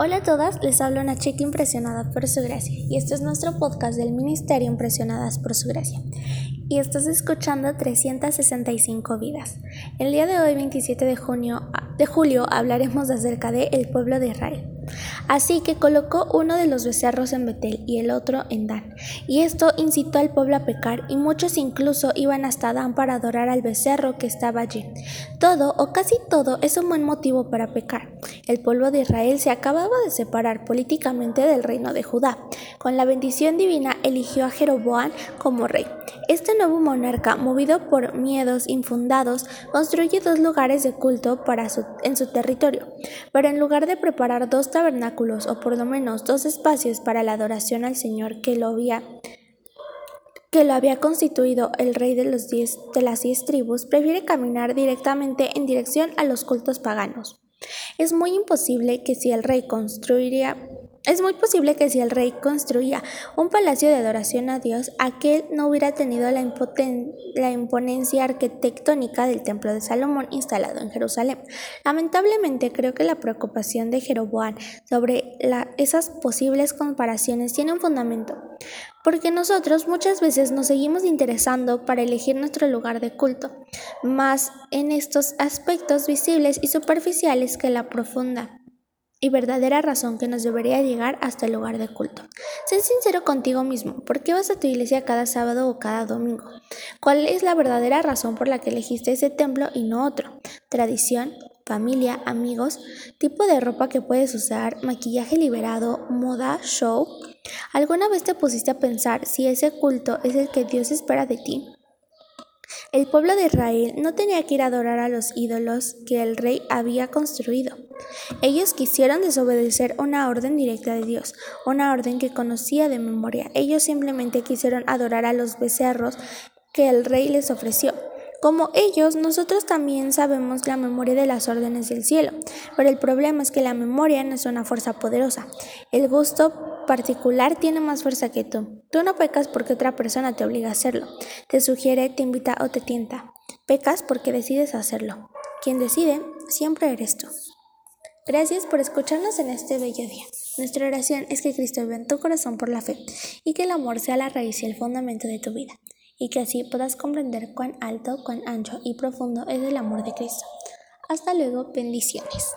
Hola a todas, les habla una chica impresionada por su gracia y este es nuestro podcast del Ministerio Impresionadas por su gracia. Y estás escuchando 365 vidas. El día de hoy, 27 de, junio, de julio, hablaremos acerca de el pueblo de Israel. Así que colocó uno de los becerros en Betel y el otro en Dan. Y esto incitó al pueblo a pecar, y muchos incluso iban hasta Dan para adorar al becerro que estaba allí. Todo o casi todo es un buen motivo para pecar. El pueblo de Israel se acababa de separar políticamente del reino de Judá. Con la bendición divina eligió a Jeroboam como rey. Este nuevo monarca, movido por miedos infundados, construye dos lugares de culto para en su territorio. Pero en lugar de preparar dos tabernáculos o por lo menos dos espacios para la adoración al Señor que lo había que lo había constituido el rey de, los diez, de las diez tribus, prefiere caminar directamente en dirección a los cultos paganos. Es muy imposible que si el rey construiría es muy posible que si el rey construía un palacio de adoración a Dios, aquel no hubiera tenido la, imponencia arquitectónica del templo de Salomón instalado en Jerusalén. Lamentablemente creo que la preocupación de Jeroboam sobre esas posibles comparaciones tiene un fundamento, porque nosotros muchas veces nos seguimos interesando para elegir nuestro lugar de culto, más en estos aspectos visibles y superficiales que la profunda y verdadera razón que nos debería llegar hasta el lugar de culto. Sé sincero contigo mismo. ¿Por qué vas a tu iglesia cada sábado o cada domingo? ¿Cuál es la verdadera razón por la que elegiste ese templo y no otro? ¿Tradición? familia, amigos, tipo de ropa que puedes usar, maquillaje liberado, moda, show. ¿Alguna vez te pusiste a pensar si ese culto es el que Dios espera de ti? El pueblo de Israel no tenía que ir a adorar a los ídolos que el rey había construido. Ellos quisieron desobedecer una orden directa de Dios, una orden que conocía de memoria. Ellos simplemente quisieron adorar a los becerros que el rey les ofreció. Como ellos, nosotros también sabemos la memoria de las órdenes del cielo, pero el problema es que la memoria no es una fuerza poderosa. El gusto particular tiene más fuerza que tú. Tú no pecas porque otra persona te obliga a hacerlo. Te sugiere, te invita o te tienta. Pecas porque decides hacerlo. Quien decide siempre eres tú. Gracias por escucharnos en este bello día. Nuestra oración es que Cristo viva en tu corazón por la fe y que el amor sea la raíz y el fundamento de tu vida y que así puedas comprender cuán alto, cuán ancho y profundo es el amor de Cristo. Hasta luego, bendiciones.